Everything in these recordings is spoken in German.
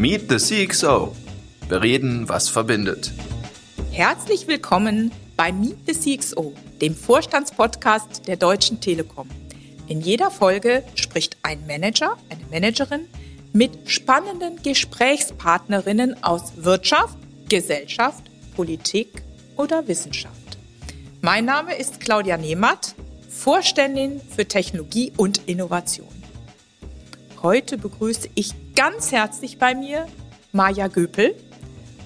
Meet the CXO. Wir reden, was verbindet. Herzlich willkommen bei Meet the CXO, dem Vorstandspodcast der Deutschen Telekom. In jeder Folge spricht ein Manager, eine Managerin mit spannenden Gesprächspartnerinnen aus Wirtschaft, Gesellschaft, Politik oder Wissenschaft. Mein Name ist Claudia Nehmatt, Vorständin für Technologie und Innovation. Heute begrüße ich ganz herzlich bei mir Maja Göpel,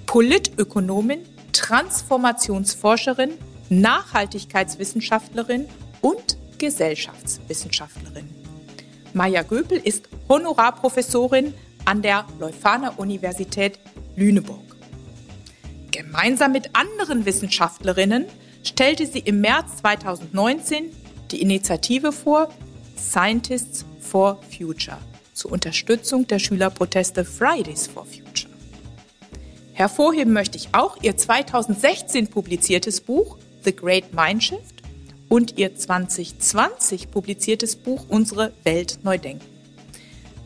Politökonomin, Transformationsforscherin, Nachhaltigkeitswissenschaftlerin und Gesellschaftswissenschaftlerin. Maja Göpel ist Honorarprofessorin an der Leuphana Universität Lüneburg. Gemeinsam mit anderen Wissenschaftlerinnen stellte sie im März 2019 die Initiative vor Scientists for Future zur Unterstützung der Schülerproteste Fridays for Future. Hervorheben möchte ich auch ihr 2016 publiziertes Buch The Great Mindshift und ihr 2020 publiziertes Buch Unsere Welt neu denken.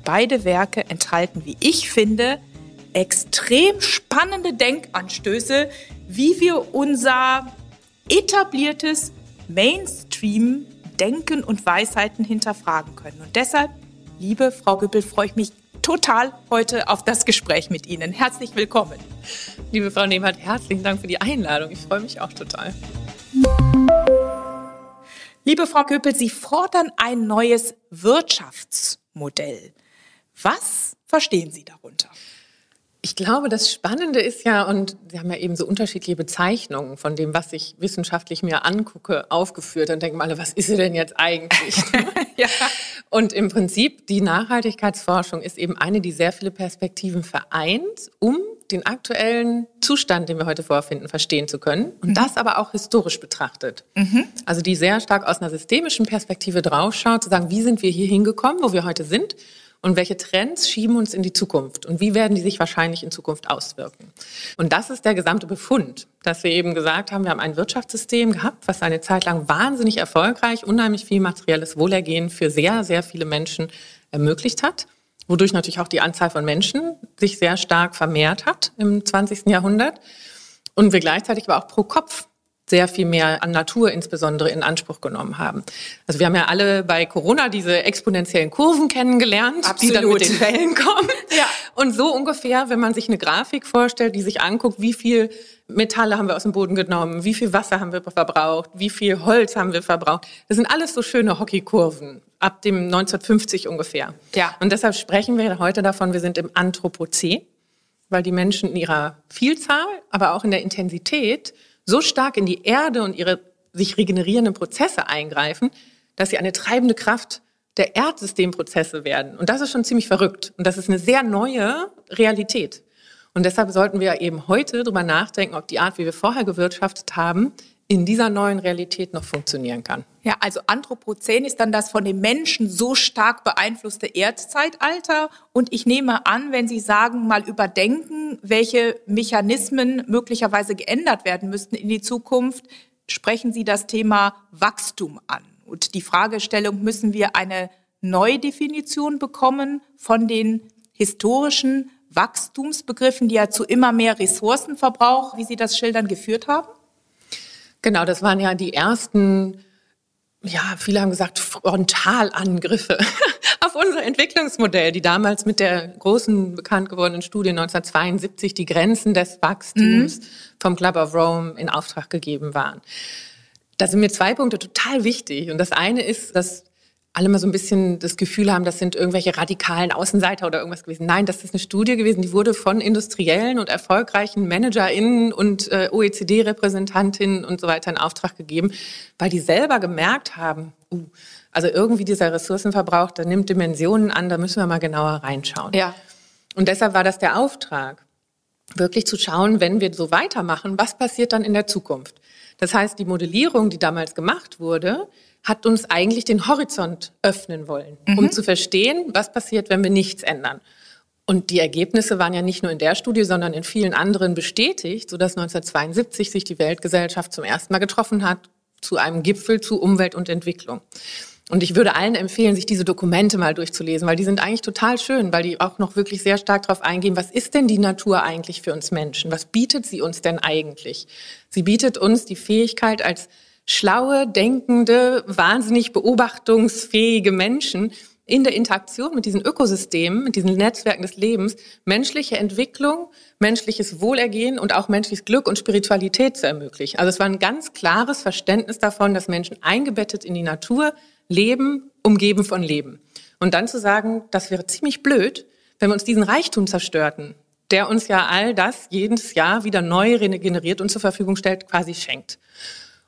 Beide Werke enthalten, wie ich finde, extrem spannende Denkanstöße, wie wir unser etabliertes Mainstream-Denken und Weisheiten hinterfragen können. Und deshalb Liebe Frau Güppel, freue ich mich total heute auf das Gespräch mit Ihnen. Herzlich willkommen. Liebe Frau Nehmert, herzlichen Dank für die Einladung. Ich freue mich auch total. Liebe Frau Köpel, Sie fordern ein neues Wirtschaftsmodell. Was verstehen Sie darunter? Ich glaube, das Spannende ist ja, und Sie haben ja eben so unterschiedliche Bezeichnungen von dem, was ich wissenschaftlich mir angucke, aufgeführt und denken alle, was ist sie denn jetzt eigentlich? ja. Und im Prinzip, die Nachhaltigkeitsforschung ist eben eine, die sehr viele Perspektiven vereint, um den aktuellen Zustand, den wir heute vorfinden, verstehen zu können. Und mhm. das aber auch historisch betrachtet. Mhm. Also die sehr stark aus einer systemischen Perspektive draufschaut, zu sagen, wie sind wir hier hingekommen, wo wir heute sind und welche Trends schieben uns in die Zukunft und wie werden die sich wahrscheinlich in Zukunft auswirken. Und das ist der gesamte Befund, dass wir eben gesagt haben, wir haben ein Wirtschaftssystem gehabt, was eine Zeit lang wahnsinnig erfolgreich, unheimlich viel materielles Wohlergehen für sehr, sehr viele Menschen ermöglicht hat wodurch natürlich auch die Anzahl von Menschen sich sehr stark vermehrt hat im 20. Jahrhundert und wir gleichzeitig aber auch pro Kopf sehr viel mehr an Natur insbesondere in Anspruch genommen haben. Also wir haben ja alle bei Corona diese exponentiellen Kurven kennengelernt, Absolut. die dann mit den Wellen kommen. Ja. Und so ungefähr, wenn man sich eine Grafik vorstellt, die sich anguckt, wie viel Metalle haben wir aus dem Boden genommen, wie viel Wasser haben wir verbraucht, wie viel Holz haben wir verbraucht. Das sind alles so schöne Hockeykurven ab dem 1950 ungefähr. Ja. Und deshalb sprechen wir heute davon, wir sind im Anthropozän, weil die Menschen in ihrer Vielzahl, aber auch in der Intensität so stark in die Erde und ihre sich regenerierenden Prozesse eingreifen, dass sie eine treibende Kraft der Erdsystemprozesse werden. Und das ist schon ziemlich verrückt. Und das ist eine sehr neue Realität. Und deshalb sollten wir eben heute darüber nachdenken, ob die Art, wie wir vorher gewirtschaftet haben, in dieser neuen Realität noch funktionieren kann. Ja, also Anthropozän ist dann das von den Menschen so stark beeinflusste Erdzeitalter. Und ich nehme an, wenn Sie sagen, mal überdenken, welche Mechanismen möglicherweise geändert werden müssten in die Zukunft, sprechen Sie das Thema Wachstum an. Und die Fragestellung, müssen wir eine Neudefinition bekommen von den historischen Wachstumsbegriffen, die ja zu immer mehr Ressourcenverbrauch, wie Sie das schildern, geführt haben? Genau, das waren ja die ersten, ja, viele haben gesagt, Frontalangriffe auf unser Entwicklungsmodell, die damals mit der großen bekannt gewordenen Studie 1972 die Grenzen des Wachstums mhm. vom Club of Rome in Auftrag gegeben waren. Da sind mir zwei Punkte total wichtig. Und das eine ist, dass alle mal so ein bisschen das Gefühl haben, das sind irgendwelche radikalen Außenseiter oder irgendwas gewesen. Nein, das ist eine Studie gewesen, die wurde von industriellen und erfolgreichen ManagerInnen und äh, OECD-Repräsentantinnen und so weiter in Auftrag gegeben, weil die selber gemerkt haben, uh, also irgendwie dieser Ressourcenverbrauch, der nimmt Dimensionen an, da müssen wir mal genauer reinschauen. Ja. Und deshalb war das der Auftrag, wirklich zu schauen, wenn wir so weitermachen, was passiert dann in der Zukunft? Das heißt, die Modellierung, die damals gemacht wurde, hat uns eigentlich den Horizont öffnen wollen, mhm. um zu verstehen, was passiert, wenn wir nichts ändern. Und die Ergebnisse waren ja nicht nur in der Studie, sondern in vielen anderen bestätigt, sodass 1972 sich die Weltgesellschaft zum ersten Mal getroffen hat zu einem Gipfel zu Umwelt und Entwicklung. Und ich würde allen empfehlen, sich diese Dokumente mal durchzulesen, weil die sind eigentlich total schön, weil die auch noch wirklich sehr stark darauf eingehen, was ist denn die Natur eigentlich für uns Menschen? Was bietet sie uns denn eigentlich? Sie bietet uns die Fähigkeit als schlaue, denkende, wahnsinnig beobachtungsfähige Menschen in der Interaktion mit diesen Ökosystemen, mit diesen Netzwerken des Lebens, menschliche Entwicklung, menschliches Wohlergehen und auch menschliches Glück und Spiritualität zu ermöglichen. Also es war ein ganz klares Verständnis davon, dass Menschen eingebettet in die Natur leben, umgeben von Leben. Und dann zu sagen, das wäre ziemlich blöd, wenn wir uns diesen Reichtum zerstörten, der uns ja all das jedes Jahr wieder neu regeneriert und zur Verfügung stellt, quasi schenkt.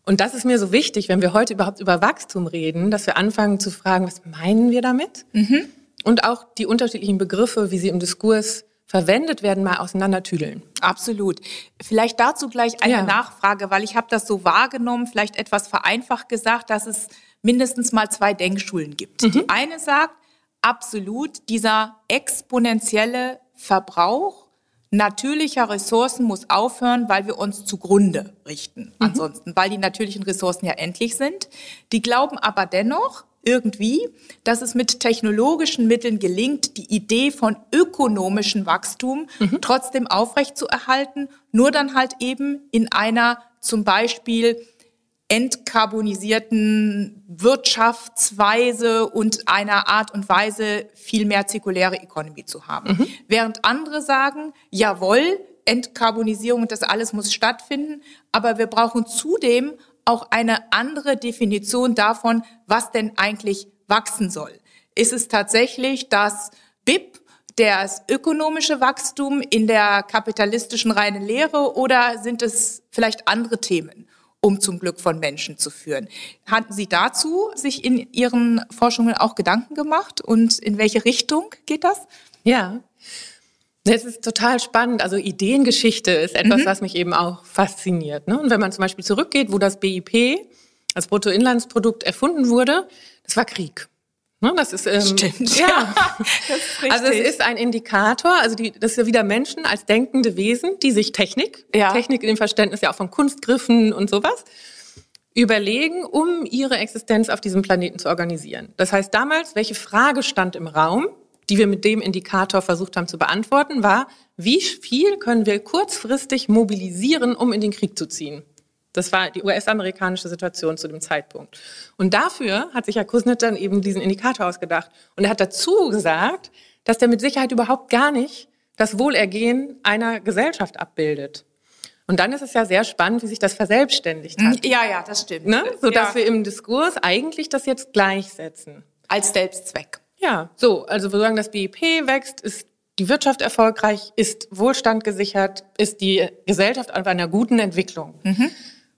Und das ist mir so wichtig, wenn wir heute überhaupt über Wachstum reden, dass wir anfangen zu fragen, was meinen wir damit? Mhm. Und auch die unterschiedlichen Begriffe, wie sie im Diskurs verwendet werden, mal auseinandertüdeln. Absolut. Vielleicht dazu gleich eine ja. Nachfrage, weil ich habe das so wahrgenommen, vielleicht etwas vereinfacht gesagt, dass es mindestens mal zwei Denkschulen gibt. Mhm. Die eine sagt, absolut, dieser exponentielle Verbrauch natürlicher Ressourcen muss aufhören, weil wir uns zugrunde richten. Mhm. Ansonsten, weil die natürlichen Ressourcen ja endlich sind. Die glauben aber dennoch irgendwie, dass es mit technologischen Mitteln gelingt, die Idee von ökonomischem Wachstum mhm. trotzdem aufrechtzuerhalten, nur dann halt eben in einer zum Beispiel entkarbonisierten Wirtschaftsweise und einer Art und Weise viel mehr zirkuläre Economy zu haben. Mhm. Während andere sagen, jawohl, Entkarbonisierung und das alles muss stattfinden, aber wir brauchen zudem auch eine andere Definition davon, was denn eigentlich wachsen soll. Ist es tatsächlich das BIP, das ökonomische Wachstum in der kapitalistischen reinen Lehre oder sind es vielleicht andere Themen? Um zum Glück von Menschen zu führen. Hatten Sie dazu sich in Ihren Forschungen auch Gedanken gemacht und in welche Richtung geht das? Ja. Es ist total spannend. Also Ideengeschichte ist etwas, mhm. was mich eben auch fasziniert. Ne? Und wenn man zum Beispiel zurückgeht, wo das BIP, das Bruttoinlandsprodukt, erfunden wurde, das war Krieg. Ne, das ist ähm, stimmt. Ja, ist also es ist ein Indikator. Also die, das ist ja wieder Menschen als denkende Wesen, die sich Technik, ja. Technik in dem Verständnis ja auch von Kunstgriffen und sowas überlegen, um ihre Existenz auf diesem Planeten zu organisieren. Das heißt damals, welche Frage stand im Raum, die wir mit dem Indikator versucht haben zu beantworten, war, wie viel können wir kurzfristig mobilisieren, um in den Krieg zu ziehen? Das war die US-amerikanische Situation zu dem Zeitpunkt. Und dafür hat sich Herr Kusnet dann eben diesen Indikator ausgedacht. Und er hat dazu gesagt, dass der mit Sicherheit überhaupt gar nicht das Wohlergehen einer Gesellschaft abbildet. Und dann ist es ja sehr spannend, wie sich das verselbstständigt hat. Ja, ja, das stimmt. Ne? Sodass ja. wir im Diskurs eigentlich das jetzt gleichsetzen. Als Selbstzweck. Ja, so. Also wir sagen, das BIP wächst, ist die Wirtschaft erfolgreich, ist Wohlstand gesichert, ist die Gesellschaft auf einer guten Entwicklung. Mhm.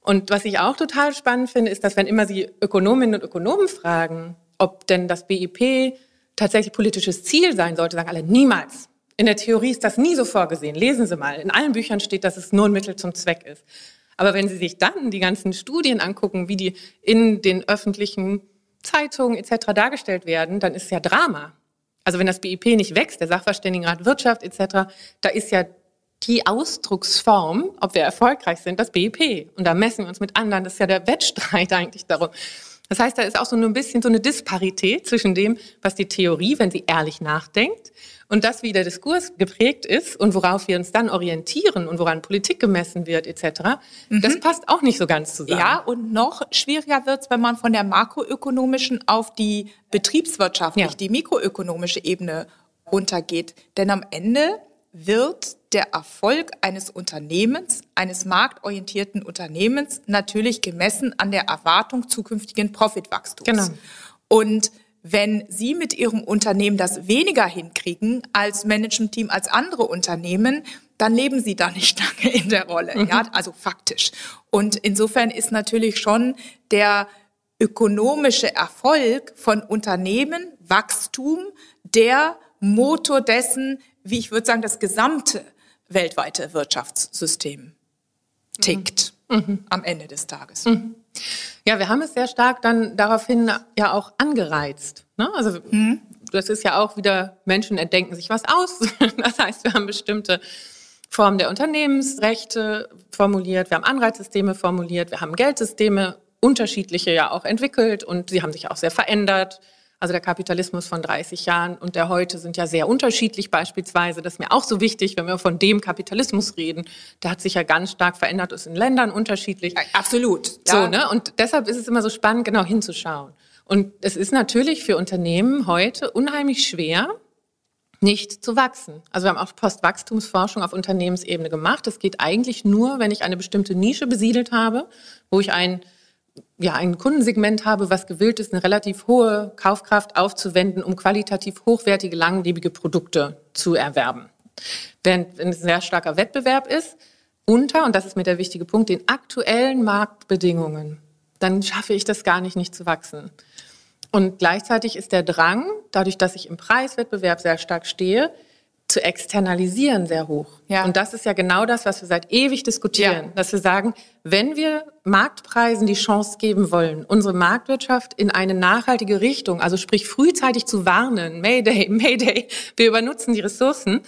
Und was ich auch total spannend finde, ist, dass wenn immer Sie Ökonominnen und Ökonomen fragen, ob denn das BIP tatsächlich politisches Ziel sein sollte, sagen alle niemals. In der Theorie ist das nie so vorgesehen. Lesen Sie mal. In allen Büchern steht, dass es nur ein Mittel zum Zweck ist. Aber wenn Sie sich dann die ganzen Studien angucken, wie die in den öffentlichen Zeitungen etc. dargestellt werden, dann ist es ja Drama. Also wenn das BIP nicht wächst, der Sachverständigenrat Wirtschaft etc., da ist ja die Ausdrucksform, ob wir erfolgreich sind, das BIP. Und da messen wir uns mit anderen. Das ist ja der Wettstreit eigentlich darum. Das heißt, da ist auch so ein bisschen so eine Disparität zwischen dem, was die Theorie, wenn sie ehrlich nachdenkt, und das, wie der Diskurs geprägt ist und worauf wir uns dann orientieren und woran Politik gemessen wird etc., mhm. das passt auch nicht so ganz zusammen. Ja, und noch schwieriger wird es, wenn man von der makroökonomischen auf die betriebswirtschaftlich, ja. die mikroökonomische Ebene runtergeht. Denn am Ende wird der Erfolg eines Unternehmens, eines marktorientierten Unternehmens natürlich gemessen an der Erwartung zukünftigen Profitwachstums. Genau. Und wenn Sie mit Ihrem Unternehmen das weniger hinkriegen als Management-Team, als andere Unternehmen, dann leben Sie da nicht lange in der Rolle. Mhm. Ja, also faktisch. Und insofern ist natürlich schon der ökonomische Erfolg von Unternehmen, Wachstum, der Motor dessen, wie ich würde sagen, das gesamte weltweite Wirtschaftssystem tickt mhm. mhm. am Ende des Tages. Mhm. Ja, wir haben es sehr stark dann daraufhin ja auch angereizt. Ne? Also mhm. das ist ja auch wieder, Menschen entdenken sich was aus. Das heißt, wir haben bestimmte Formen der Unternehmensrechte formuliert, wir haben Anreizsysteme formuliert, wir haben Geldsysteme unterschiedliche ja auch entwickelt und sie haben sich auch sehr verändert. Also der Kapitalismus von 30 Jahren und der heute sind ja sehr unterschiedlich beispielsweise. Das ist mir auch so wichtig, wenn wir von dem Kapitalismus reden. Der hat sich ja ganz stark verändert, ist in Ländern unterschiedlich. Absolut. Ja. So, ne? Und deshalb ist es immer so spannend, genau hinzuschauen. Und es ist natürlich für Unternehmen heute unheimlich schwer, nicht zu wachsen. Also wir haben auch Postwachstumsforschung auf Unternehmensebene gemacht. Das geht eigentlich nur, wenn ich eine bestimmte Nische besiedelt habe, wo ich ein ja, ein Kundensegment habe, was gewillt ist, eine relativ hohe Kaufkraft aufzuwenden, um qualitativ hochwertige, langlebige Produkte zu erwerben. Während wenn es ein sehr starker Wettbewerb ist, unter, und das ist mir der wichtige Punkt, den aktuellen Marktbedingungen, dann schaffe ich das gar nicht, nicht zu wachsen. Und gleichzeitig ist der Drang, dadurch, dass ich im Preiswettbewerb sehr stark stehe, zu externalisieren sehr hoch. Ja. Und das ist ja genau das, was wir seit ewig diskutieren, ja. dass wir sagen, wenn wir Marktpreisen die Chance geben wollen, unsere Marktwirtschaft in eine nachhaltige Richtung, also sprich frühzeitig zu warnen, Mayday, Mayday, wir übernutzen die Ressourcen,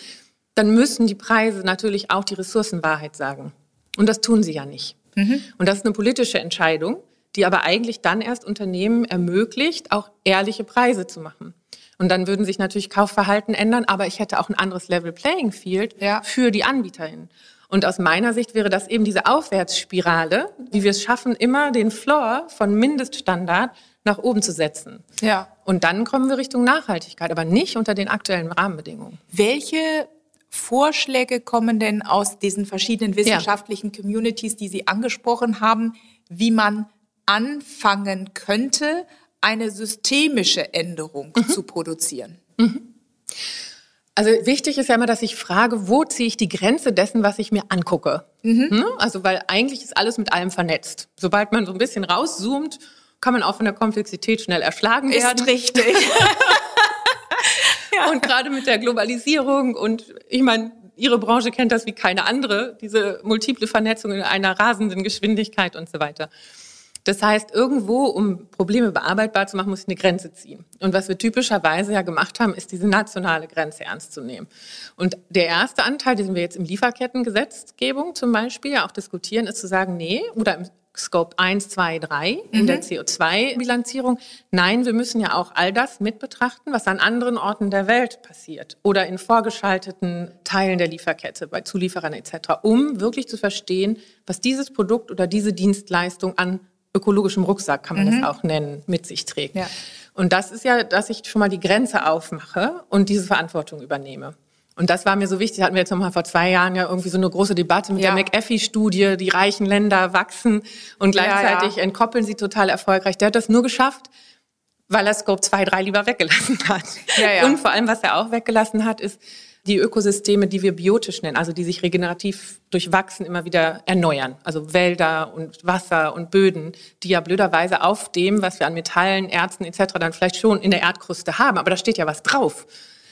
dann müssen die Preise natürlich auch die Ressourcenwahrheit sagen. Und das tun sie ja nicht. Mhm. Und das ist eine politische Entscheidung, die aber eigentlich dann erst Unternehmen ermöglicht, auch ehrliche Preise zu machen. Und dann würden sich natürlich Kaufverhalten ändern, aber ich hätte auch ein anderes Level Playing Field ja. für die Anbieterinnen. Und aus meiner Sicht wäre das eben diese Aufwärtsspirale, wie wir es schaffen, immer den Floor von Mindeststandard nach oben zu setzen. Ja. Und dann kommen wir Richtung Nachhaltigkeit, aber nicht unter den aktuellen Rahmenbedingungen. Welche Vorschläge kommen denn aus diesen verschiedenen wissenschaftlichen ja. Communities, die Sie angesprochen haben, wie man anfangen könnte, eine systemische Änderung mhm. zu produzieren? Mhm. Also wichtig ist ja immer, dass ich frage, wo ziehe ich die Grenze dessen, was ich mir angucke? Mhm. Hm? Also weil eigentlich ist alles mit allem vernetzt. Sobald man so ein bisschen rauszoomt, kann man auch von der Komplexität schnell erschlagen werden. Ist richtig. ja. Und gerade mit der Globalisierung und ich meine, Ihre Branche kennt das wie keine andere, diese multiple Vernetzung in einer rasenden Geschwindigkeit und so weiter. Das heißt, irgendwo, um Probleme bearbeitbar zu machen, muss ich eine Grenze ziehen. Und was wir typischerweise ja gemacht haben, ist diese nationale Grenze ernst zu nehmen. Und der erste Anteil, den wir jetzt im Lieferkettengesetzgebung zum Beispiel ja auch diskutieren, ist zu sagen, nee, oder im Scope 1, 2, 3 in mhm. der CO2-Bilanzierung. Nein, wir müssen ja auch all das mit betrachten, was an anderen Orten der Welt passiert oder in vorgeschalteten Teilen der Lieferkette, bei Zulieferern etc., um wirklich zu verstehen, was dieses Produkt oder diese Dienstleistung an ökologischem Rucksack, kann man mhm. das auch nennen, mit sich trägt. Ja. Und das ist ja, dass ich schon mal die Grenze aufmache und diese Verantwortung übernehme. Und das war mir so wichtig, hatten wir jetzt noch mal vor zwei Jahren ja irgendwie so eine große Debatte mit ja. der McAfee-Studie, die reichen Länder wachsen und gleichzeitig ja. entkoppeln sie total erfolgreich. Der hat das nur geschafft, weil er Scope 2, 3 lieber weggelassen hat. Und vor allem, was er auch weggelassen hat, ist, die Ökosysteme, die wir biotisch nennen, also die sich regenerativ durch Wachsen immer wieder erneuern. Also Wälder und Wasser und Böden, die ja blöderweise auf dem, was wir an Metallen, Erzen etc. dann vielleicht schon in der Erdkruste haben, aber da steht ja was drauf.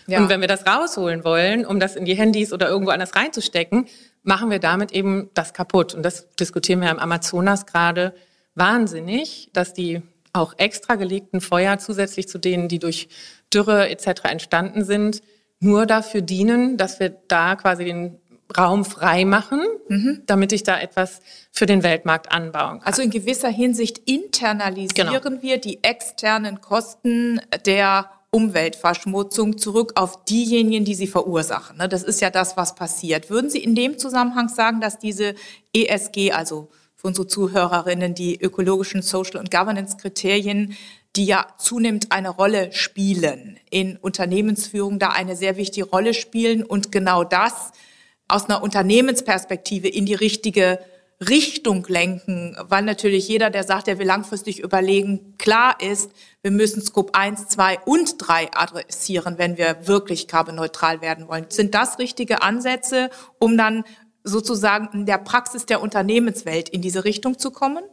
Ja. Und wenn wir das rausholen wollen, um das in die Handys oder irgendwo anders reinzustecken, machen wir damit eben das kaputt. Und das diskutieren wir im Amazonas gerade wahnsinnig, dass die auch extra gelegten Feuer zusätzlich zu denen, die durch Dürre etc. entstanden sind, nur dafür dienen, dass wir da quasi den Raum frei machen, mhm. damit ich da etwas für den Weltmarkt anbauen kann. Also in gewisser Hinsicht internalisieren genau. wir die externen Kosten der Umweltverschmutzung zurück auf diejenigen, die sie verursachen. Ne? Das ist ja das, was passiert. Würden Sie in dem Zusammenhang sagen, dass diese ESG, also für unsere Zuhörerinnen, die ökologischen Social und Governance Kriterien die ja zunehmend eine Rolle spielen, in Unternehmensführung da eine sehr wichtige Rolle spielen und genau das aus einer Unternehmensperspektive in die richtige Richtung lenken, weil natürlich jeder, der sagt, er will langfristig überlegen, klar ist, wir müssen Scope 1, 2 und 3 adressieren, wenn wir wirklich carbonneutral werden wollen. Sind das richtige Ansätze, um dann sozusagen in der Praxis der Unternehmenswelt in diese Richtung zu kommen?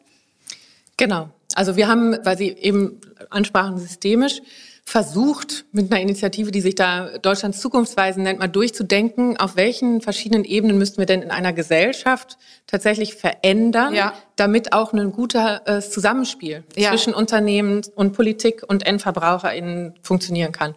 Genau. Also wir haben, weil Sie eben ansprachen, systemisch versucht, mit einer Initiative, die sich da Deutschlands Zukunftsweisen nennt, mal durchzudenken, auf welchen verschiedenen Ebenen müssten wir denn in einer Gesellschaft tatsächlich verändern, ja. damit auch ein guter äh, Zusammenspiel ja. zwischen Unternehmen und Politik und EndverbraucherInnen funktionieren kann.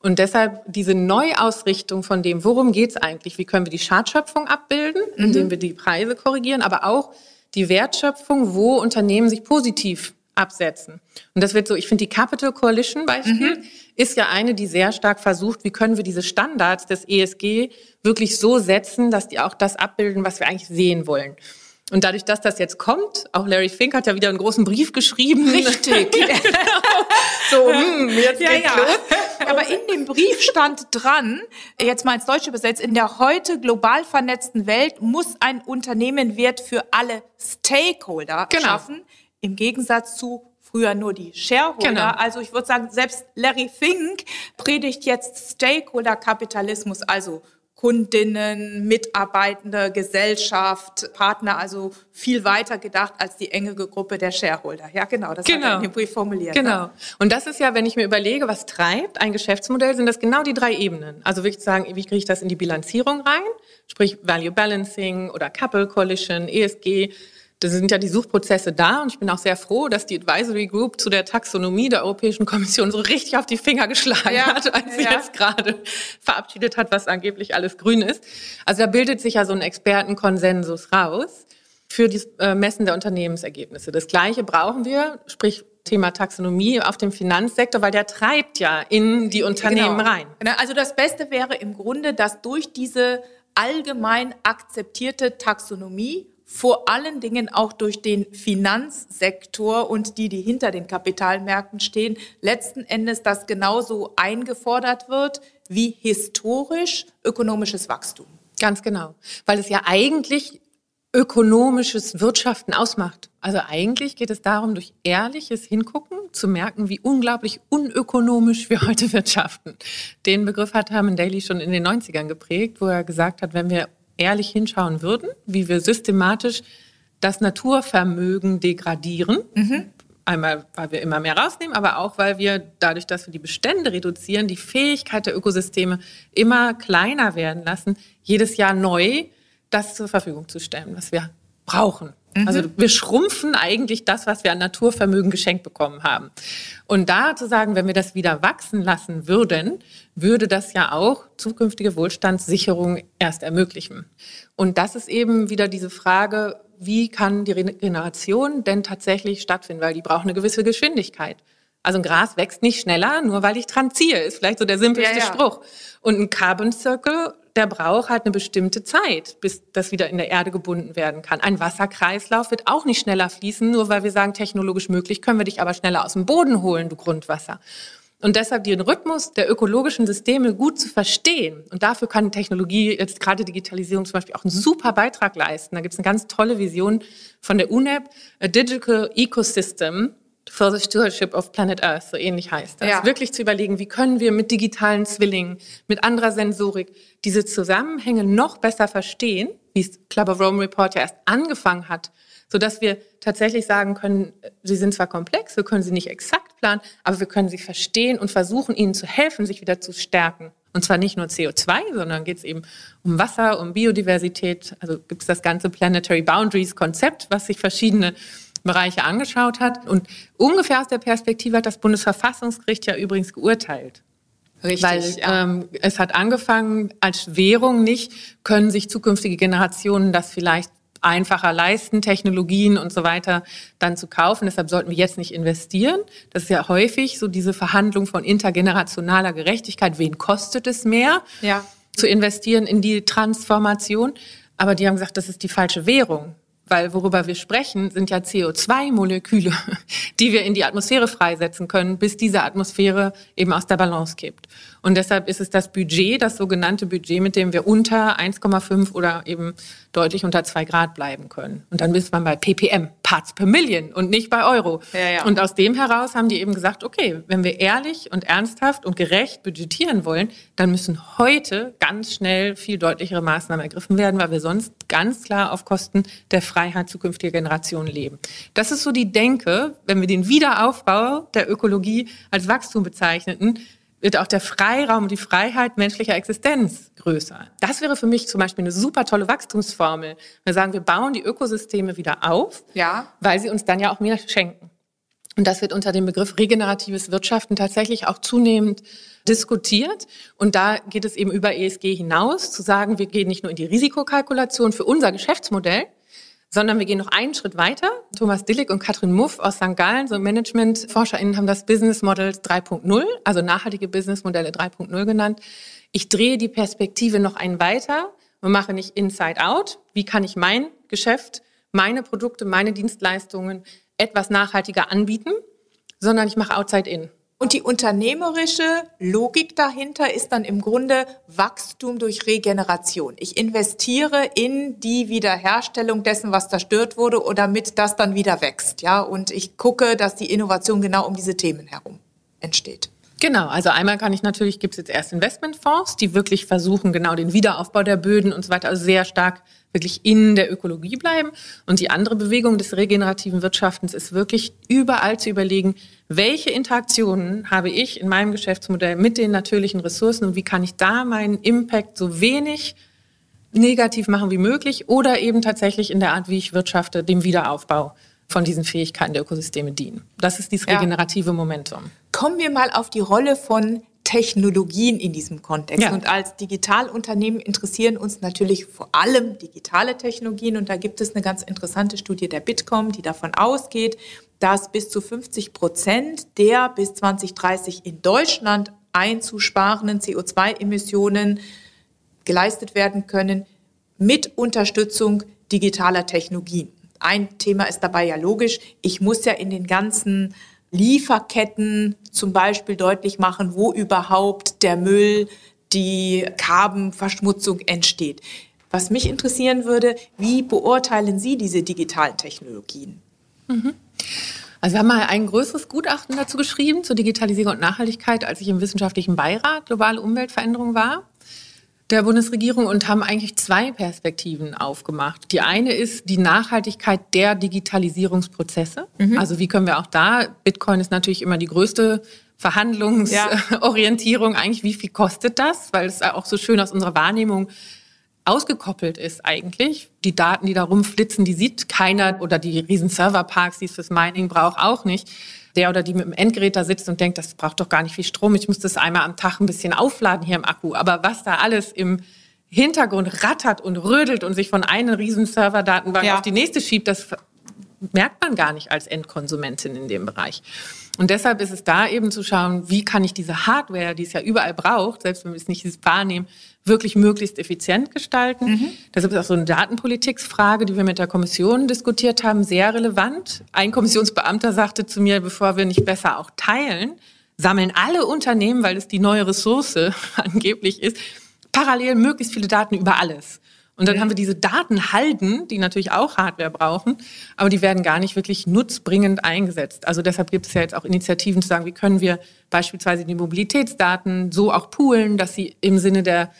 Und deshalb diese Neuausrichtung von dem, worum geht's eigentlich? Wie können wir die Schadschöpfung abbilden, indem mhm. wir die Preise korrigieren, aber auch die Wertschöpfung, wo Unternehmen sich positiv absetzen. Und das wird so, ich finde die Capital Coalition Beispiel mhm. ist ja eine, die sehr stark versucht, wie können wir diese Standards des ESG wirklich so setzen, dass die auch das abbilden, was wir eigentlich sehen wollen. Und dadurch, dass das jetzt kommt, auch Larry Fink hat ja wieder einen großen Brief geschrieben. Richtig. so, hm, jetzt ja, geht's ja. los. Aber in dem Brief stand dran, jetzt mal ins Deutsche übersetzt, in der heute global vernetzten Welt muss ein Unternehmen Wert für alle Stakeholder genau. schaffen, im Gegensatz zu früher nur die Shareholder. Genau. Also ich würde sagen, selbst Larry Fink predigt jetzt Stakeholder-Kapitalismus, also Kundinnen, Mitarbeitende, Gesellschaft, Partner, also viel weiter gedacht als die enge Gruppe der Shareholder. Ja, genau, das genau. hat er in dem Brief formuliert. Genau. Ne? Und das ist ja, wenn ich mir überlege, was treibt ein Geschäftsmodell, sind das genau die drei Ebenen. Also würde ich sagen, wie kriege ich das in die Bilanzierung rein? Sprich Value Balancing oder Couple Coalition, ESG da sind ja die Suchprozesse da und ich bin auch sehr froh, dass die Advisory Group zu der Taxonomie der Europäischen Kommission so richtig auf die Finger geschlagen ja, hat, als sie ja. jetzt gerade verabschiedet hat, was angeblich alles grün ist. Also da bildet sich ja so ein Expertenkonsensus raus für das äh, Messen der Unternehmensergebnisse. Das Gleiche brauchen wir, sprich Thema Taxonomie auf dem Finanzsektor, weil der treibt ja in die Unternehmen genau. rein. Also das Beste wäre im Grunde, dass durch diese allgemein akzeptierte Taxonomie vor allen Dingen auch durch den Finanzsektor und die, die hinter den Kapitalmärkten stehen, letzten Endes das genauso eingefordert wird wie historisch ökonomisches Wachstum. Ganz genau, weil es ja eigentlich ökonomisches Wirtschaften ausmacht. Also eigentlich geht es darum, durch ehrliches Hingucken zu merken, wie unglaublich unökonomisch wir heute wirtschaften. Den Begriff hat Herman Daly schon in den 90ern geprägt, wo er gesagt hat, wenn wir ehrlich hinschauen würden, wie wir systematisch das Naturvermögen degradieren. Mhm. Einmal, weil wir immer mehr rausnehmen, aber auch, weil wir dadurch, dass wir die Bestände reduzieren, die Fähigkeit der Ökosysteme immer kleiner werden lassen, jedes Jahr neu das zur Verfügung zu stellen, was wir brauchen. Mhm. Also wir schrumpfen eigentlich das, was wir an Naturvermögen geschenkt bekommen haben. Und da zu sagen, wenn wir das wieder wachsen lassen würden, würde das ja auch zukünftige Wohlstandssicherung erst ermöglichen. Und das ist eben wieder diese Frage, wie kann die Regeneration denn tatsächlich stattfinden? Weil die braucht eine gewisse Geschwindigkeit. Also ein Gras wächst nicht schneller, nur weil ich dran ziehe, ist vielleicht so der simpelste ja, ja. Spruch. Und ein Carbon Circle der braucht halt eine bestimmte Zeit, bis das wieder in der Erde gebunden werden kann. Ein Wasserkreislauf wird auch nicht schneller fließen, nur weil wir sagen, technologisch möglich, können wir dich aber schneller aus dem Boden holen, du Grundwasser. Und deshalb den Rhythmus der ökologischen Systeme gut zu verstehen. Und dafür kann Technologie, jetzt gerade Digitalisierung zum Beispiel, auch einen super Beitrag leisten. Da gibt es eine ganz tolle Vision von der UNEP, a Digital Ecosystem, for the Stewardship of Planet Earth, so ähnlich heißt das. Ja. Wirklich zu überlegen, wie können wir mit digitalen Zwillingen, mit anderer Sensorik diese Zusammenhänge noch besser verstehen, wie es Club of Rome Report ja erst angefangen hat, so dass wir tatsächlich sagen können, sie sind zwar komplex, wir können sie nicht exakt planen, aber wir können sie verstehen und versuchen, ihnen zu helfen, sich wieder zu stärken. Und zwar nicht nur CO2, sondern geht es eben um Wasser, um Biodiversität. Also gibt es das ganze Planetary Boundaries Konzept, was sich verschiedene Bereiche angeschaut hat. Und ungefähr aus der Perspektive hat das Bundesverfassungsgericht ja übrigens geurteilt. Richtig, Weil ja. ähm, es hat angefangen als Währung nicht, können sich zukünftige Generationen das vielleicht einfacher leisten, Technologien und so weiter dann zu kaufen. Deshalb sollten wir jetzt nicht investieren. Das ist ja häufig so diese Verhandlung von intergenerationaler Gerechtigkeit. Wen kostet es mehr, ja. zu investieren in die Transformation? Aber die haben gesagt, das ist die falsche Währung weil worüber wir sprechen, sind ja CO2-Moleküle, die wir in die Atmosphäre freisetzen können, bis diese Atmosphäre eben aus der Balance kippt. Und deshalb ist es das Budget, das sogenannte Budget, mit dem wir unter 1,5 oder eben deutlich unter 2 Grad bleiben können. Und dann ist man bei ppm, Parts per Million und nicht bei Euro. Ja, ja. Und aus dem heraus haben die eben gesagt, okay, wenn wir ehrlich und ernsthaft und gerecht budgetieren wollen, dann müssen heute ganz schnell viel deutlichere Maßnahmen ergriffen werden, weil wir sonst ganz klar auf Kosten der Freiheit zukünftiger Generationen leben. Das ist so die Denke, wenn wir den Wiederaufbau der Ökologie als Wachstum bezeichneten, wird auch der Freiraum und die Freiheit menschlicher Existenz größer. Das wäre für mich zum Beispiel eine super tolle Wachstumsformel. Wir sagen, wir bauen die Ökosysteme wieder auf, ja. weil sie uns dann ja auch mehr schenken. Und das wird unter dem Begriff regeneratives Wirtschaften tatsächlich auch zunehmend diskutiert. Und da geht es eben über ESG hinaus, zu sagen, wir gehen nicht nur in die Risikokalkulation für unser Geschäftsmodell, sondern wir gehen noch einen Schritt weiter. Thomas Dillig und Katrin Muff aus St. Gallen, so Management-ForscherInnen, haben das Business Models 3.0, also nachhaltige Businessmodelle 3.0 genannt. Ich drehe die Perspektive noch einen weiter und mache nicht Inside Out. Wie kann ich mein Geschäft, meine Produkte, meine Dienstleistungen etwas nachhaltiger anbieten, sondern ich mache Outside In. Und die unternehmerische Logik dahinter ist dann im Grunde Wachstum durch Regeneration. Ich investiere in die Wiederherstellung dessen, was zerstört wurde, oder damit das dann wieder wächst. Ja, und ich gucke, dass die Innovation genau um diese Themen herum entsteht. Genau, also einmal kann ich natürlich, gibt es jetzt erst Investmentfonds, die wirklich versuchen, genau den Wiederaufbau der Böden und so weiter, also sehr stark wirklich in der Ökologie bleiben. Und die andere Bewegung des regenerativen Wirtschaftens ist wirklich überall zu überlegen, welche Interaktionen habe ich in meinem Geschäftsmodell mit den natürlichen Ressourcen und wie kann ich da meinen Impact so wenig negativ machen wie möglich oder eben tatsächlich in der Art, wie ich wirtschafte, dem Wiederaufbau von diesen Fähigkeiten der Ökosysteme dienen. Das ist dieses regenerative ja. Momentum. Kommen wir mal auf die Rolle von Technologien in diesem Kontext. Ja. Und als Digitalunternehmen interessieren uns natürlich vor allem digitale Technologien. Und da gibt es eine ganz interessante Studie der Bitkom, die davon ausgeht, dass bis zu 50 Prozent der bis 2030 in Deutschland einzusparenden CO2-Emissionen geleistet werden können mit Unterstützung digitaler Technologien. Ein Thema ist dabei ja logisch. Ich muss ja in den ganzen Lieferketten zum Beispiel deutlich machen, wo überhaupt der Müll, die Carbonverschmutzung entsteht. Was mich interessieren würde, wie beurteilen Sie diese digitalen Technologien? Mhm. Also wir haben mal ein größeres Gutachten dazu geschrieben zur Digitalisierung und Nachhaltigkeit, als ich im wissenschaftlichen Beirat globale Umweltveränderung war der Bundesregierung und haben eigentlich zwei Perspektiven aufgemacht. Die eine ist die Nachhaltigkeit der Digitalisierungsprozesse. Mhm. Also wie können wir auch da, Bitcoin ist natürlich immer die größte Verhandlungsorientierung ja. eigentlich, wie viel kostet das? Weil es auch so schön aus unserer Wahrnehmung ausgekoppelt ist eigentlich. Die Daten, die da rumflitzen, die sieht keiner oder die riesen Serverparks, die es fürs Mining braucht, auch nicht der oder die mit dem Endgerät da sitzt und denkt, das braucht doch gar nicht viel Strom, ich muss das einmal am Tag ein bisschen aufladen hier im Akku. Aber was da alles im Hintergrund rattert und rödelt und sich von einer riesen Serverdatenbank ja. auf die nächste schiebt, das merkt man gar nicht als Endkonsumentin in dem Bereich. Und deshalb ist es da eben zu schauen, wie kann ich diese Hardware, die es ja überall braucht, selbst wenn wir es nicht wahrnehmen, wirklich möglichst effizient gestalten. Mhm. Deshalb ist auch so eine Datenpolitiksfrage, die wir mit der Kommission diskutiert haben, sehr relevant. Ein Kommissionsbeamter sagte zu mir, bevor wir nicht besser auch teilen, sammeln alle Unternehmen, weil es die neue Ressource angeblich ist, parallel möglichst viele Daten über alles. Und dann haben wir diese Datenhalden, die natürlich auch Hardware brauchen, aber die werden gar nicht wirklich nutzbringend eingesetzt. Also deshalb gibt es ja jetzt auch Initiativen zu sagen, wie können wir beispielsweise die Mobilitätsdaten so auch poolen, dass sie im Sinne der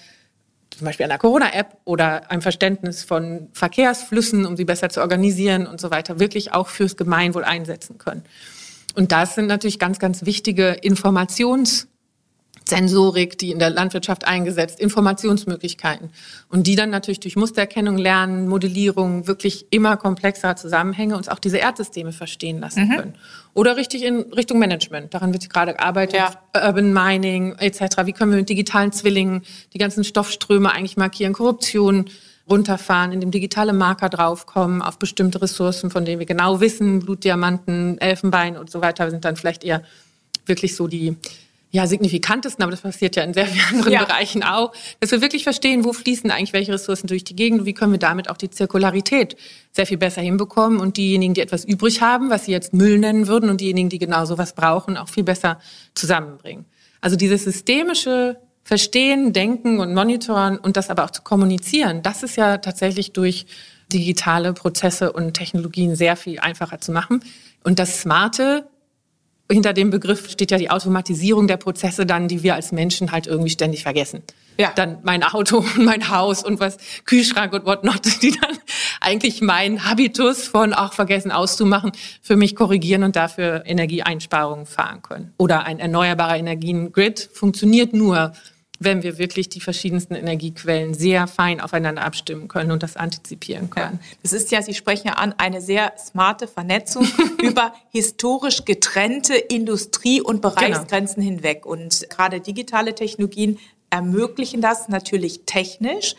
zum Beispiel einer Corona-App oder einem Verständnis von Verkehrsflüssen, um sie besser zu organisieren und so weiter, wirklich auch fürs Gemeinwohl einsetzen können. Und das sind natürlich ganz, ganz wichtige Informations- Sensorik, die in der Landwirtschaft eingesetzt, Informationsmöglichkeiten und die dann natürlich durch Mustererkennung, Lernen, Modellierung wirklich immer komplexere Zusammenhänge uns auch diese Erdsysteme verstehen lassen mhm. können. Oder richtig in Richtung Management. Daran wird gerade gearbeitet, ja. Urban Mining etc. Wie können wir mit digitalen Zwillingen die ganzen Stoffströme eigentlich markieren, Korruption runterfahren, indem digitale Marker draufkommen auf bestimmte Ressourcen, von denen wir genau wissen, Blutdiamanten, Elfenbein und so weiter sind dann vielleicht eher wirklich so die ja, signifikantesten, aber das passiert ja in sehr vielen anderen ja. Bereichen auch, dass wir wirklich verstehen, wo fließen eigentlich welche Ressourcen durch die Gegend und wie können wir damit auch die Zirkularität sehr viel besser hinbekommen und diejenigen, die etwas übrig haben, was sie jetzt Müll nennen würden und diejenigen, die genau sowas brauchen, auch viel besser zusammenbringen. Also dieses systemische Verstehen, Denken und Monitoren und das aber auch zu kommunizieren, das ist ja tatsächlich durch digitale Prozesse und Technologien sehr viel einfacher zu machen. Und das Smarte hinter dem Begriff steht ja die Automatisierung der Prozesse dann, die wir als Menschen halt irgendwie ständig vergessen. Ja. Dann mein Auto und mein Haus und was, Kühlschrank und whatnot, die dann eigentlich meinen Habitus von auch vergessen auszumachen, für mich korrigieren und dafür Energieeinsparungen fahren können. Oder ein erneuerbarer Energien-Grid funktioniert nur, wenn wir wirklich die verschiedensten Energiequellen sehr fein aufeinander abstimmen können und das antizipieren können. Ja, das ist ja, Sie sprechen ja an, eine sehr smarte Vernetzung über historisch getrennte Industrie- und Bereichsgrenzen genau. hinweg. Und gerade digitale Technologien ermöglichen das natürlich technisch,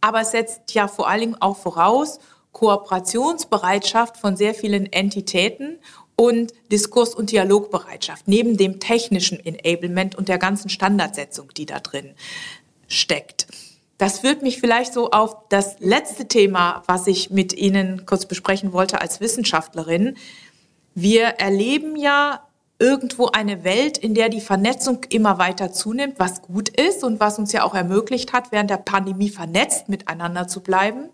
aber es setzt ja vor allen Dingen auch voraus, Kooperationsbereitschaft von sehr vielen Entitäten und Diskurs- und Dialogbereitschaft, neben dem technischen Enablement und der ganzen Standardsetzung, die da drin steckt. Das führt mich vielleicht so auf das letzte Thema, was ich mit Ihnen kurz besprechen wollte als Wissenschaftlerin. Wir erleben ja irgendwo eine Welt, in der die Vernetzung immer weiter zunimmt, was gut ist und was uns ja auch ermöglicht hat, während der Pandemie vernetzt miteinander zu bleiben.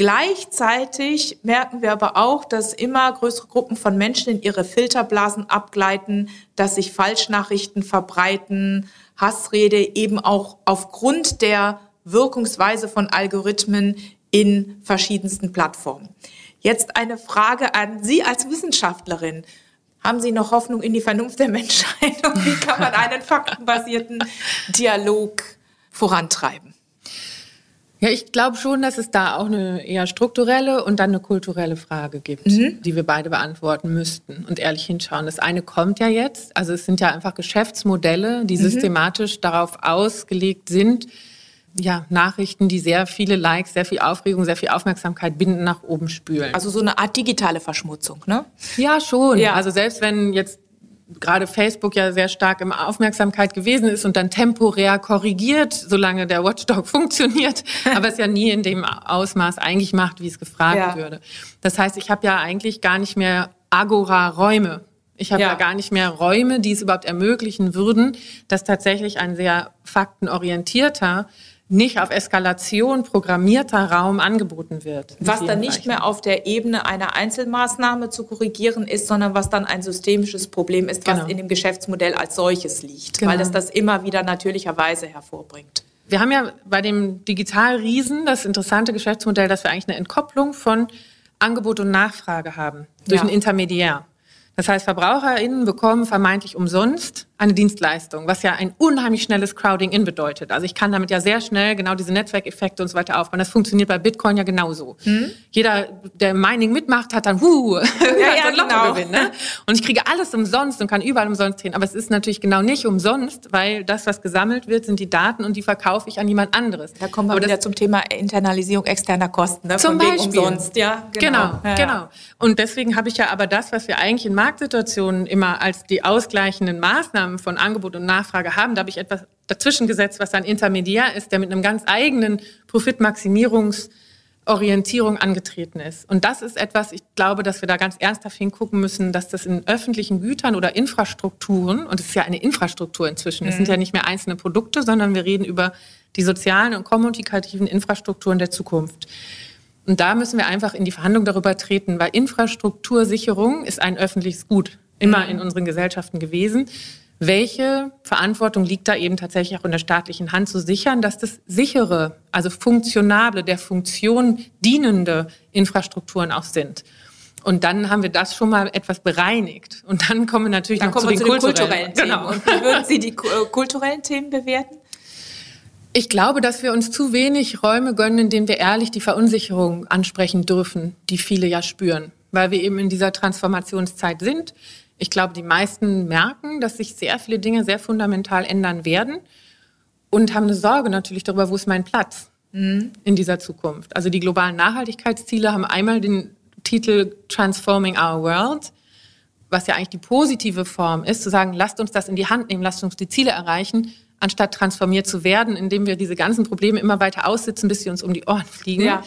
Gleichzeitig merken wir aber auch, dass immer größere Gruppen von Menschen in ihre Filterblasen abgleiten, dass sich Falschnachrichten verbreiten, Hassrede eben auch aufgrund der Wirkungsweise von Algorithmen in verschiedensten Plattformen. Jetzt eine Frage an Sie als Wissenschaftlerin. Haben Sie noch Hoffnung in die Vernunft der Menschheit und wie kann man einen faktenbasierten Dialog vorantreiben? Ja, ich glaube schon, dass es da auch eine eher strukturelle und dann eine kulturelle Frage gibt, mhm. die wir beide beantworten müssten und ehrlich hinschauen. Das eine kommt ja jetzt, also es sind ja einfach Geschäftsmodelle, die mhm. systematisch darauf ausgelegt sind, ja, Nachrichten, die sehr viele Likes, sehr viel Aufregung, sehr viel Aufmerksamkeit binden, nach oben spülen. Also so eine Art digitale Verschmutzung, ne? Ja, schon. Ja. Also selbst wenn jetzt gerade Facebook ja sehr stark im Aufmerksamkeit gewesen ist und dann temporär korrigiert, solange der Watchdog funktioniert, aber es ja nie in dem Ausmaß eigentlich macht, wie es gefragt ja. würde. Das heißt, ich habe ja eigentlich gar nicht mehr Agora-Räume. Ich habe ja. ja. gar nicht mehr Räume, die es überhaupt ermöglichen würden, dass tatsächlich ein sehr faktenorientierter nicht auf Eskalation programmierter Raum angeboten wird. Was dann nicht mehr auf der Ebene einer Einzelmaßnahme zu korrigieren ist, sondern was dann ein systemisches Problem ist, was genau. in dem Geschäftsmodell als solches liegt, genau. weil es das immer wieder natürlicherweise hervorbringt. Wir haben ja bei dem Digitalriesen das interessante Geschäftsmodell, dass wir eigentlich eine Entkopplung von Angebot und Nachfrage haben durch ja. einen Intermediär. Das heißt, VerbraucherInnen bekommen vermeintlich umsonst eine Dienstleistung, was ja ein unheimlich schnelles Crowding-in bedeutet. Also ich kann damit ja sehr schnell genau diese Netzwerkeffekte und so weiter aufbauen. Das funktioniert bei Bitcoin ja genauso. Hm? Jeder, der Mining mitmacht, hat dann, huh, ja, ja, so genau. Gewinn, ne? Und ich kriege alles umsonst und kann überall umsonst drehen. Aber es ist natürlich genau nicht umsonst, weil das, was gesammelt wird, sind die Daten und die verkaufe ich an jemand anderes. Da kommen wir Aber wieder zum Thema Internalisierung externer Kosten. Ne? Zum Beispiel. Umsonst, ja. Genau, genau. Ja, genau. Und deswegen habe ich ja aber das, was wir eigentlich in Marktsituationen immer als die ausgleichenden Maßnahmen Maßnahmen von Angebot und Nachfrage haben. Da habe ich etwas dazwischen gesetzt, was ein Intermediär ist, der mit einem ganz eigenen Profitmaximierungsorientierung angetreten ist. Und das ist etwas, ich glaube, dass wir da ganz ernsthaft hingucken müssen, dass das in öffentlichen Gütern oder Infrastrukturen, und es ist ja eine Infrastruktur inzwischen, es mhm. sind ja nicht mehr einzelne Produkte, sondern wir reden über die sozialen und kommunikativen Infrastrukturen der Zukunft. Und da müssen wir einfach in die Verhandlung darüber treten, weil Infrastruktursicherung ist ein öffentliches Gut, immer mhm. in unseren Gesellschaften gewesen welche Verantwortung liegt da eben tatsächlich auch in der staatlichen Hand zu sichern, dass das sichere, also funktionable, der Funktion dienende Infrastrukturen auch sind. Und dann haben wir das schon mal etwas bereinigt. Und dann kommen wir natürlich dann noch zu den, zu den kulturellen, kulturellen Themen. Genau. Und wie würden Sie die äh, kulturellen Themen bewerten? Ich glaube, dass wir uns zu wenig Räume gönnen, in denen wir ehrlich die Verunsicherung ansprechen dürfen, die viele ja spüren, weil wir eben in dieser Transformationszeit sind. Ich glaube, die meisten merken, dass sich sehr viele Dinge sehr fundamental ändern werden und haben eine Sorge natürlich darüber, wo ist mein Platz mhm. in dieser Zukunft. Also die globalen Nachhaltigkeitsziele haben einmal den Titel Transforming Our World, was ja eigentlich die positive Form ist, zu sagen, lasst uns das in die Hand nehmen, lasst uns die Ziele erreichen, anstatt transformiert zu werden, indem wir diese ganzen Probleme immer weiter aussitzen, bis sie uns um die Ohren fliegen. Ja.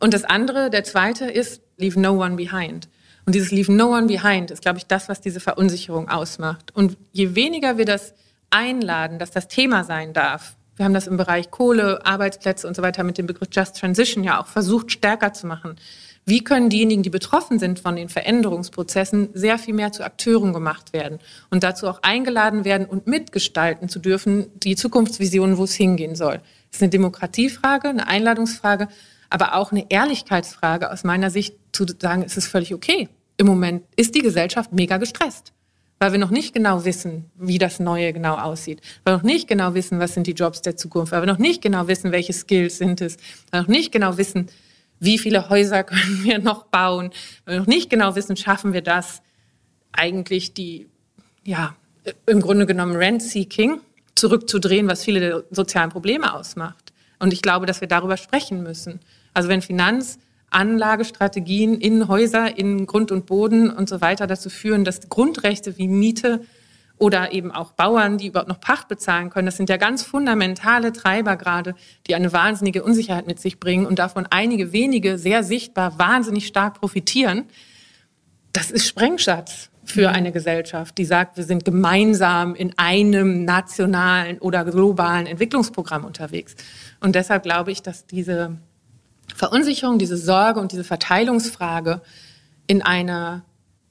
Und das andere, der zweite ist, leave no one behind. Und dieses Leave No One Behind ist, glaube ich, das, was diese Verunsicherung ausmacht. Und je weniger wir das einladen, dass das Thema sein darf, wir haben das im Bereich Kohle, Arbeitsplätze und so weiter mit dem Begriff Just Transition ja auch versucht, stärker zu machen. Wie können diejenigen, die betroffen sind von den Veränderungsprozessen, sehr viel mehr zu Akteuren gemacht werden und dazu auch eingeladen werden und mitgestalten zu dürfen, die Zukunftsvision, wo es hingehen soll. Das ist eine Demokratiefrage, eine Einladungsfrage, aber auch eine Ehrlichkeitsfrage aus meiner Sicht zu sagen, es ist völlig okay im Moment ist die Gesellschaft mega gestresst, weil wir noch nicht genau wissen, wie das Neue genau aussieht, weil wir noch nicht genau wissen, was sind die Jobs der Zukunft, weil wir noch nicht genau wissen, welche Skills sind es, weil wir noch nicht genau wissen, wie viele Häuser können wir noch bauen, weil wir noch nicht genau wissen, schaffen wir das eigentlich die, ja, im Grunde genommen Rent-Seeking zurückzudrehen, was viele der sozialen Probleme ausmacht. Und ich glaube, dass wir darüber sprechen müssen. Also wenn Finanz Anlagestrategien in Häuser, in Grund und Boden und so weiter dazu führen, dass Grundrechte wie Miete oder eben auch Bauern, die überhaupt noch Pacht bezahlen können. Das sind ja ganz fundamentale Treiber gerade, die eine wahnsinnige Unsicherheit mit sich bringen und davon einige wenige sehr sichtbar wahnsinnig stark profitieren. Das ist Sprengschatz für eine Gesellschaft, die sagt, wir sind gemeinsam in einem nationalen oder globalen Entwicklungsprogramm unterwegs. Und deshalb glaube ich, dass diese Verunsicherung, diese Sorge und diese Verteilungsfrage in einer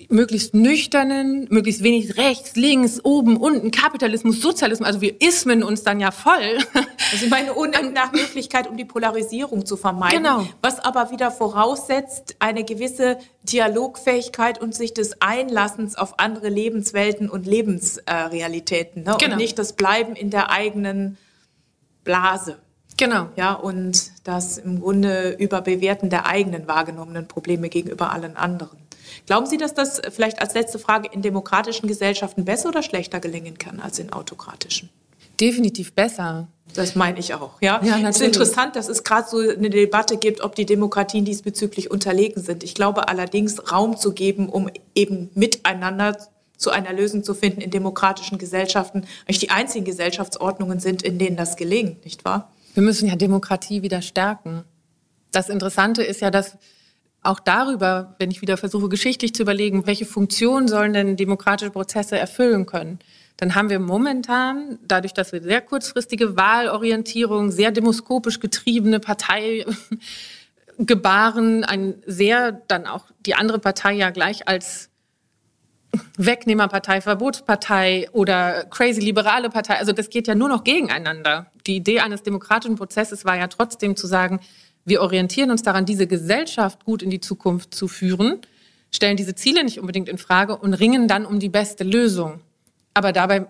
möglichst nüchternen, möglichst wenig rechts, links, oben, unten, Kapitalismus, Sozialismus, also wir ismen uns dann ja voll. Also ich meine, nach Möglichkeit, um die Polarisierung zu vermeiden. Genau. Was aber wieder voraussetzt, eine gewisse Dialogfähigkeit und sich des Einlassens auf andere Lebenswelten und Lebensrealitäten. Ne? Genau. Und nicht das Bleiben in der eigenen Blase. Genau. Ja, und das im Grunde Überbewerten der eigenen wahrgenommenen Probleme gegenüber allen anderen. Glauben Sie, dass das vielleicht als letzte Frage in demokratischen Gesellschaften besser oder schlechter gelingen kann als in autokratischen? Definitiv besser. Das meine ich auch. Ja, Ja, es ist interessant, dass es gerade so eine Debatte gibt, ob die Demokratien diesbezüglich unterlegen sind. Ich glaube allerdings, Raum zu geben, um eben miteinander zu einer Lösung zu finden in demokratischen Gesellschaften, eigentlich die einzigen Gesellschaftsordnungen sind, in denen das gelingt, nicht wahr? Wir müssen ja Demokratie wieder stärken. Das Interessante ist ja, dass auch darüber, wenn ich wieder versuche, geschichtlich zu überlegen, welche Funktion sollen denn demokratische Prozesse erfüllen können, dann haben wir momentan, dadurch, dass wir sehr kurzfristige Wahlorientierung, sehr demoskopisch getriebene Partei gebaren, ein sehr dann auch die andere Partei ja gleich als Wegnehmerpartei, Verbotspartei oder crazy liberale Partei. Also das geht ja nur noch gegeneinander. Die Idee eines demokratischen Prozesses war ja trotzdem zu sagen, wir orientieren uns daran, diese Gesellschaft gut in die Zukunft zu führen, stellen diese Ziele nicht unbedingt in Frage und ringen dann um die beste Lösung. Aber dabei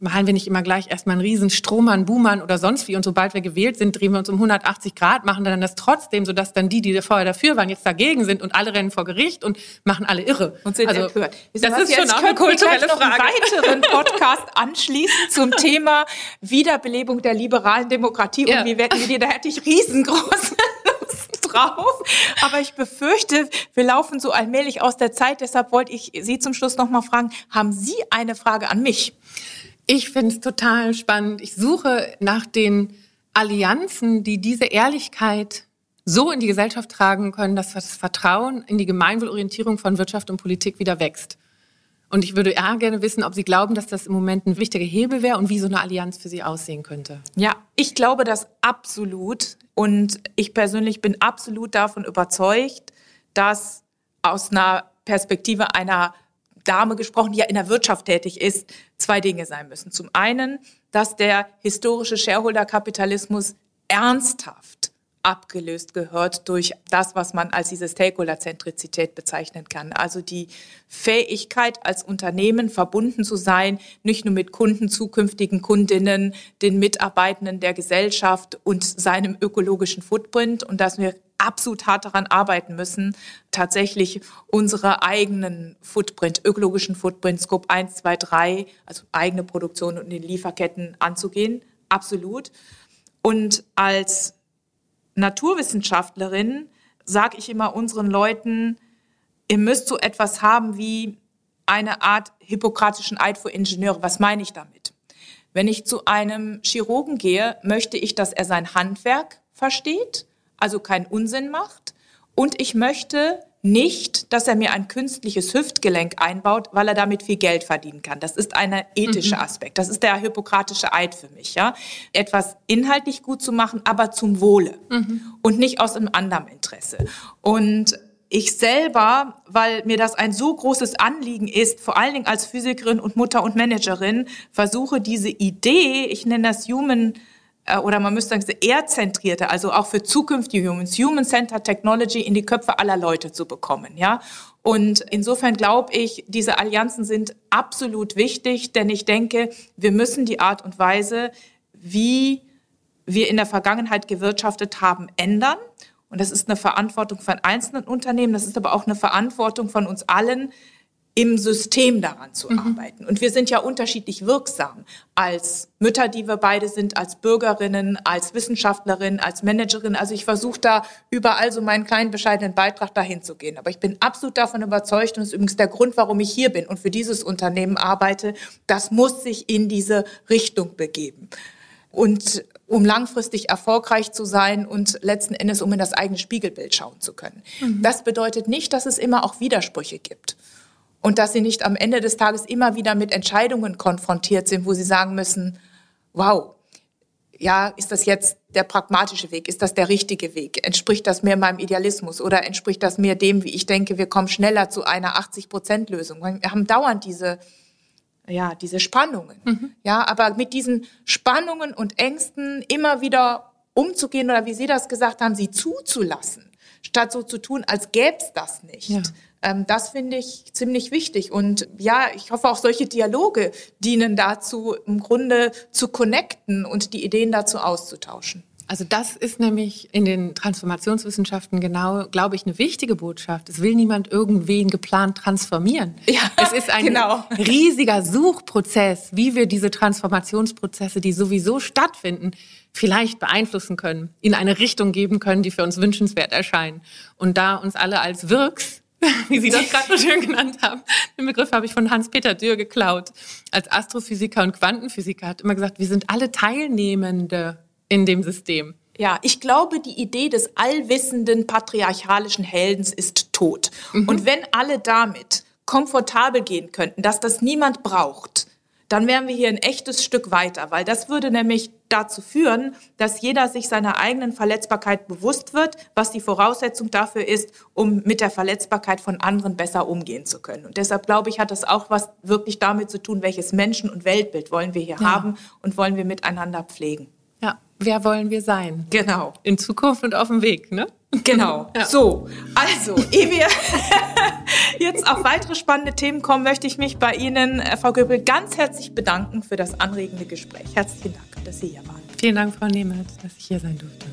malen wir nicht immer gleich erstmal einen riesen Strohmann, Buhmann oder sonst wie. Und sobald wir gewählt sind, drehen wir uns um 180 Grad, machen dann das trotzdem, sodass dann die, die vorher dafür waren, jetzt dagegen sind und alle rennen vor Gericht und machen alle irre. Und sind also, empört. Das was, ist schon auch eine kulturelle noch Frage. einen weiteren Podcast anschließen zum Thema Wiederbelebung der liberalen Demokratie. Ja. Und wie werden wir die, da hätte ich riesengroße drauf. Aber ich befürchte, wir laufen so allmählich aus der Zeit. Deshalb wollte ich Sie zum Schluss noch mal fragen, haben Sie eine Frage an mich? Ich finde es total spannend. Ich suche nach den Allianzen, die diese Ehrlichkeit so in die Gesellschaft tragen können, dass das Vertrauen in die Gemeinwohlorientierung von Wirtschaft und Politik wieder wächst. Und ich würde eher gerne wissen, ob Sie glauben, dass das im Moment ein wichtiger Hebel wäre und wie so eine Allianz für Sie aussehen könnte. Ja, ich glaube das absolut. Und ich persönlich bin absolut davon überzeugt, dass aus einer Perspektive einer Dame gesprochen, die ja in der Wirtschaft tätig ist, zwei Dinge sein müssen. Zum einen, dass der historische Shareholder-Kapitalismus ernsthaft abgelöst gehört durch das, was man als diese Stakeholder-Zentrizität bezeichnen kann. Also die Fähigkeit, als Unternehmen verbunden zu sein, nicht nur mit Kunden, zukünftigen Kundinnen, den Mitarbeitenden der Gesellschaft und seinem ökologischen Footprint und dass wir absolut hart daran arbeiten müssen, tatsächlich unsere eigenen Footprint, ökologischen Footprint, Scope 1, 2, 3, also eigene Produktion und den Lieferketten anzugehen. Absolut. Und als Naturwissenschaftlerin sage ich immer unseren Leuten, ihr müsst so etwas haben wie eine Art hippokratischen Eid für Ingenieure. Was meine ich damit? Wenn ich zu einem Chirurgen gehe, möchte ich, dass er sein Handwerk versteht, also keinen Unsinn macht. Und ich möchte nicht, dass er mir ein künstliches Hüftgelenk einbaut, weil er damit viel Geld verdienen kann. Das ist ein ethischer Aspekt. Das ist der hippokratische Eid für mich, ja. Etwas inhaltlich gut zu machen, aber zum Wohle und nicht aus einem anderen Interesse. Und ich selber, weil mir das ein so großes Anliegen ist, vor allen Dingen als Physikerin und Mutter und Managerin, versuche diese Idee, ich nenne das Human oder man müsste sagen, diese erdzentrierte, also auch für zukünftige Humans, Human-Centered Technology in die Köpfe aller Leute zu bekommen, ja. Und insofern glaube ich, diese Allianzen sind absolut wichtig, denn ich denke, wir müssen die Art und Weise, wie wir in der Vergangenheit gewirtschaftet haben, ändern. Und das ist eine Verantwortung von einzelnen Unternehmen, das ist aber auch eine Verantwortung von uns allen, im System daran zu mhm. arbeiten. Und wir sind ja unterschiedlich wirksam als Mütter, die wir beide sind, als Bürgerinnen, als Wissenschaftlerin, als Managerin. Also ich versuche da überall so meinen kleinen bescheidenen Beitrag dahin zu gehen. Aber ich bin absolut davon überzeugt, und das ist übrigens der Grund, warum ich hier bin und für dieses Unternehmen arbeite, das muss sich in diese Richtung begeben. Und um langfristig erfolgreich zu sein und letzten Endes, um in das eigene Spiegelbild schauen zu können. Mhm. Das bedeutet nicht, dass es immer auch Widersprüche gibt. Und dass sie nicht am Ende des Tages immer wieder mit Entscheidungen konfrontiert sind, wo sie sagen müssen, wow, ja, ist das jetzt der pragmatische Weg? Ist das der richtige Weg? Entspricht das mehr meinem Idealismus oder entspricht das mehr dem, wie ich denke, wir kommen schneller zu einer 80-Prozent-Lösung? Wir haben dauernd diese ja, diese Spannungen. Mhm. Ja, aber mit diesen Spannungen und Ängsten immer wieder umzugehen oder wie Sie das gesagt haben, sie zuzulassen, statt so zu tun, als gäbe es das nicht. Ja. Ähm, das finde ich ziemlich wichtig. Und ja, ich hoffe auch solche Dialoge dienen dazu, im Grunde zu connecten und die Ideen dazu auszutauschen. Also das ist nämlich in den Transformationswissenschaften genau, glaube ich, eine wichtige Botschaft. Es will niemand irgendwen geplant transformieren. Ja, es ist ein genau. riesiger Suchprozess, wie wir diese Transformationsprozesse, die sowieso stattfinden, vielleicht beeinflussen können, in eine Richtung geben können, die für uns wünschenswert erscheinen. Und da uns alle als Wirks wie Sie das gerade so schön genannt haben. Den Begriff habe ich von Hans-Peter Dürr geklaut. Als Astrophysiker und Quantenphysiker hat immer gesagt, wir sind alle Teilnehmende in dem System. Ja, ich glaube, die Idee des allwissenden patriarchalischen Heldens ist tot. Mhm. Und wenn alle damit komfortabel gehen könnten, dass das niemand braucht, dann wären wir hier ein echtes Stück weiter, weil das würde nämlich dazu führen, dass jeder sich seiner eigenen Verletzbarkeit bewusst wird, was die Voraussetzung dafür ist, um mit der Verletzbarkeit von anderen besser umgehen zu können. Und deshalb glaube ich, hat das auch was wirklich damit zu tun, welches Menschen- und Weltbild wollen wir hier ja. haben und wollen wir miteinander pflegen. Ja, wer wollen wir sein? Genau. In Zukunft und auf dem Weg, ne? Genau. Ja. So, also, ehe wir jetzt auf weitere spannende Themen kommen, möchte ich mich bei Ihnen, äh, Frau Göbel, ganz herzlich bedanken für das anregende Gespräch. Herzlichen Dank, dass Sie hier waren. Vielen Dank, Frau Nehmert, dass ich hier sein durfte.